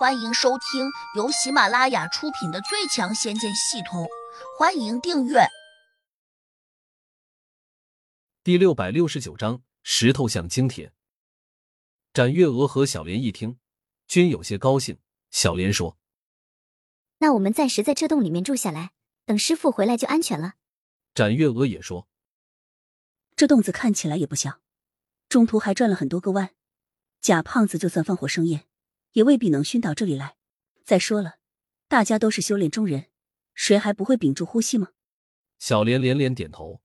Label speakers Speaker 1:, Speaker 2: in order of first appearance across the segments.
Speaker 1: 欢迎收听由喜马拉雅出品的《最强仙剑系统》，欢迎订阅。
Speaker 2: 第六百六十九章：石头像金铁。展月娥和小莲一听，均有些高兴。小莲说：“
Speaker 3: 那我们暂时在这洞里面住下来，等师傅回来就安全了。”
Speaker 2: 展月娥也说：“
Speaker 4: 这洞子看起来也不小，中途还转了很多个弯，贾胖子就算放火生焰。”也未必能熏到这里来。再说了，大家都是修炼中人，谁还不会屏住呼吸吗？
Speaker 2: 小莲连连点头。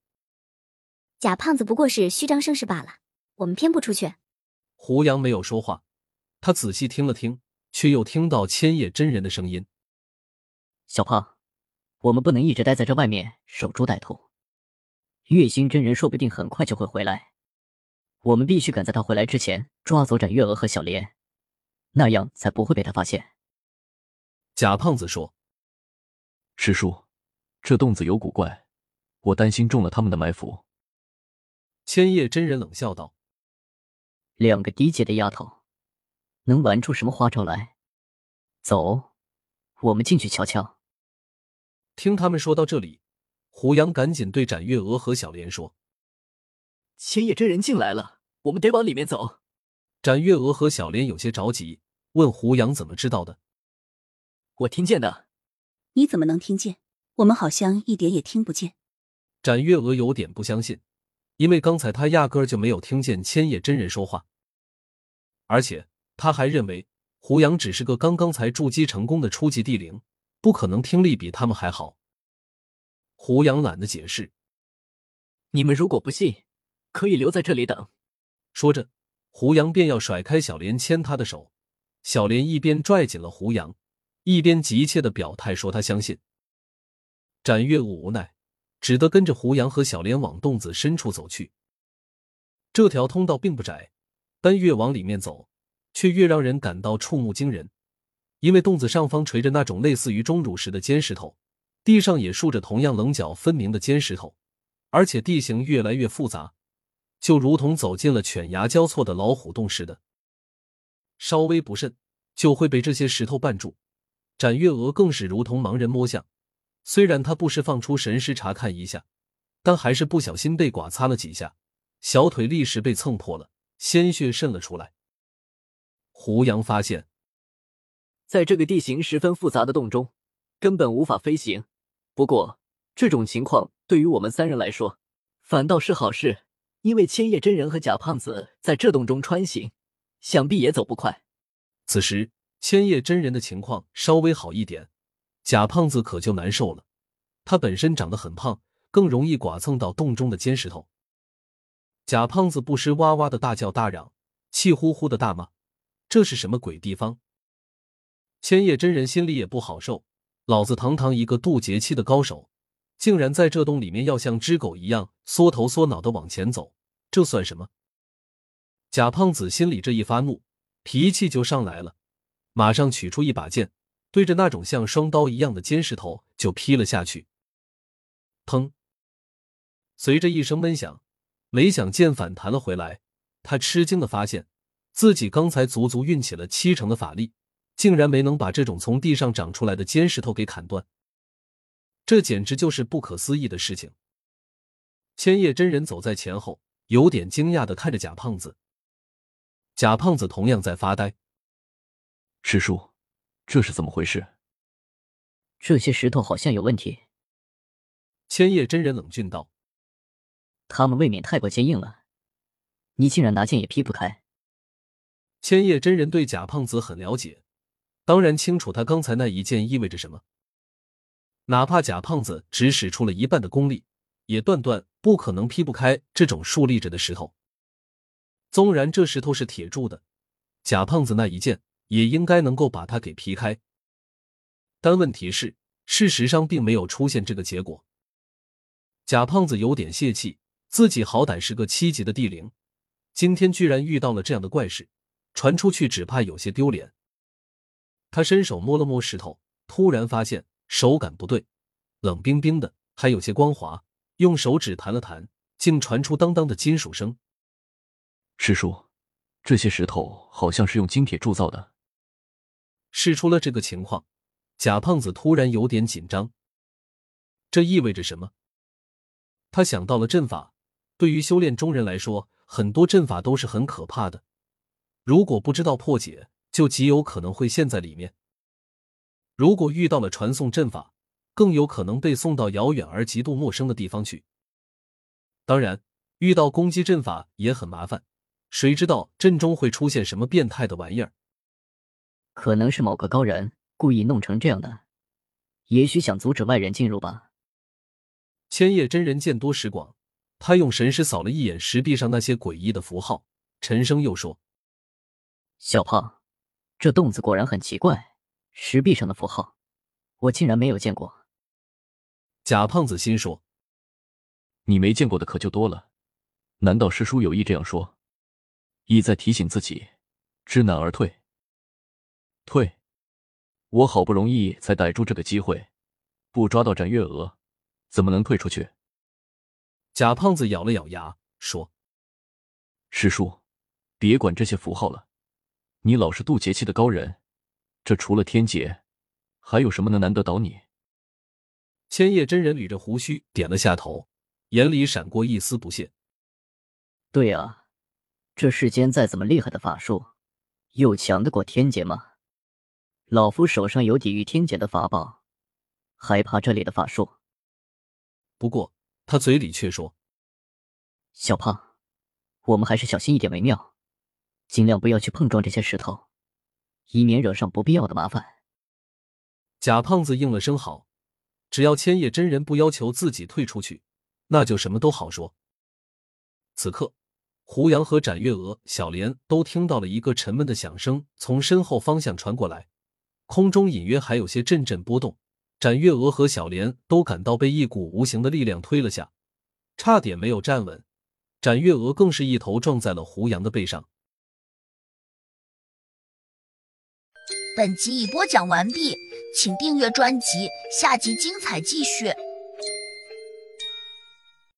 Speaker 3: 贾胖子不过是虚张声势罢了，我们偏不出去。
Speaker 2: 胡杨没有说话，他仔细听了听，却又听到千叶真人的声音：“
Speaker 5: 小胖，我们不能一直待在这外面守株待兔。月星真人说不定很快就会回来，我们必须赶在他回来之前抓走展月娥和小莲。”那样才不会被他发现。
Speaker 2: 贾胖子说：“
Speaker 6: 师叔，这洞子有古怪，我担心中了他们的埋伏。”
Speaker 2: 千叶真人冷笑道：“
Speaker 5: 两个低阶的丫头，能玩出什么花招来？走，我们进去瞧瞧。”
Speaker 2: 听他们说到这里，胡杨赶紧对展月娥和小莲说：“
Speaker 7: 千叶真人进来了，我们得往里面走。”
Speaker 2: 展月娥和小莲有些着急。问胡杨怎么知道的？
Speaker 7: 我听见的。
Speaker 4: 你怎么能听见？我们好像一点也听不见。
Speaker 2: 展月娥有点不相信，因为刚才她压根儿就没有听见千叶真人说话，而且他还认为胡杨只是个刚刚才筑基成功的初级地灵，不可能听力比他们还好。胡杨懒得解释。
Speaker 7: 你们如果不信，可以留在这里等。
Speaker 2: 说着，胡杨便要甩开小莲牵他的手。小莲一边拽紧了胡杨，一边急切的表态说：“他相信。”展月无奈，只得跟着胡杨和小莲往洞子深处走去。这条通道并不窄，但越往里面走，却越让人感到触目惊人。因为洞子上方垂着那种类似于钟乳石的尖石头，地上也竖着同样棱角分明的尖石头，而且地形越来越复杂，就如同走进了犬牙交错的老虎洞似的。稍微不慎，就会被这些石头绊住。展月娥更是如同盲人摸象，虽然他不时放出神识查看一下，但还是不小心被剐擦了几下，小腿立时被蹭破了，鲜血渗了出来。胡杨发现，
Speaker 7: 在这个地形十分复杂的洞中，根本无法飞行。不过，这种情况对于我们三人来说，反倒是好事，因为千叶真人和假胖子在这洞中穿行。想必也走不快。
Speaker 2: 此时，千叶真人的情况稍微好一点，贾胖子可就难受了。他本身长得很胖，更容易剐蹭到洞中的尖石头。贾胖子不时哇哇的大叫大嚷，气呼呼的大骂：“这是什么鬼地方？”千叶真人心里也不好受，老子堂堂一个渡劫期的高手，竟然在这洞里面要像只狗一样缩头缩脑的往前走，这算什么？贾胖子心里这一发怒，脾气就上来了，马上取出一把剑，对着那种像双刀一样的尖石头就劈了下去。砰！随着一声闷响，没想剑反弹了回来。他吃惊的发现，自己刚才足足运起了七成的法力，竟然没能把这种从地上长出来的尖石头给砍断。这简直就是不可思议的事情。千叶真人走在前后，有点惊讶的看着假胖子。贾胖子同样在发呆。
Speaker 6: 师叔，这是怎么回事？
Speaker 5: 这些石头好像有问题。
Speaker 2: 千叶真人冷峻道：“
Speaker 5: 他们未免太过坚硬了，你竟然拿剑也劈不开。”
Speaker 2: 千叶真人对贾胖子很了解，当然清楚他刚才那一剑意味着什么。哪怕贾胖子只使出了一半的功力，也断断不可能劈不开这种竖立着的石头。纵然这石头是铁铸的，贾胖子那一剑也应该能够把它给劈开。但问题是，事实上并没有出现这个结果。贾胖子有点泄气，自己好歹是个七级的地灵，今天居然遇到了这样的怪事，传出去只怕有些丢脸。他伸手摸了摸石头，突然发现手感不对，冷冰冰的，还有些光滑。用手指弹了弹，竟传出当当的金属声。
Speaker 6: 师叔，这些石头好像是用金铁铸造的。
Speaker 2: 是。试出了这个情况，贾胖子突然有点紧张。这意味着什么？他想到了阵法。对于修炼中人来说，很多阵法都是很可怕的。如果不知道破解，就极有可能会陷在里面。如果遇到了传送阵法，更有可能被送到遥远而极度陌生的地方去。当然，遇到攻击阵法也很麻烦，谁知道阵中会出现什么变态的玩意儿？
Speaker 5: 可能是某个高人故意弄成这样的，也许想阻止外人进入吧。
Speaker 2: 千叶真人见多识广，他用神识扫了一眼石壁上那些诡异的符号，沉声又说：“
Speaker 5: 小胖，这洞子果然很奇怪，石壁上的符号，我竟然没有见过。”
Speaker 2: 贾胖子心说：“
Speaker 6: 你没见过的可就多了，难道师叔有意这样说，意在提醒自己知难而退？退！我好不容易才逮住这个机会，不抓到斩月娥。”怎么能退出去？
Speaker 2: 贾胖子咬了咬牙说：“
Speaker 6: 师叔，别管这些符号了。你老是渡劫期的高人，这除了天劫，还有什么能难得倒你？”
Speaker 2: 千叶真人捋着胡须点了下头，眼里闪过一丝不屑：“
Speaker 5: 对啊，这世间再怎么厉害的法术，又强得过天劫吗？老夫手上有抵御天劫的法宝，还怕这里的法术？”
Speaker 2: 不过，他嘴里却说：“
Speaker 5: 小胖，我们还是小心一点为妙，尽量不要去碰撞这些石头，以免惹上不必要的麻烦。”
Speaker 2: 假胖子应了声好，只要千叶真人不要求自己退出去，那就什么都好说。此刻，胡杨和展月娥、小莲都听到了一个沉闷的响声从身后方向传过来，空中隐约还有些阵阵波动。展月娥和小莲都感到被一股无形的力量推了下，差点没有站稳。展月娥更是一头撞在了胡杨的背上。
Speaker 1: 本集已播讲完毕，请订阅专辑，下集精彩继续。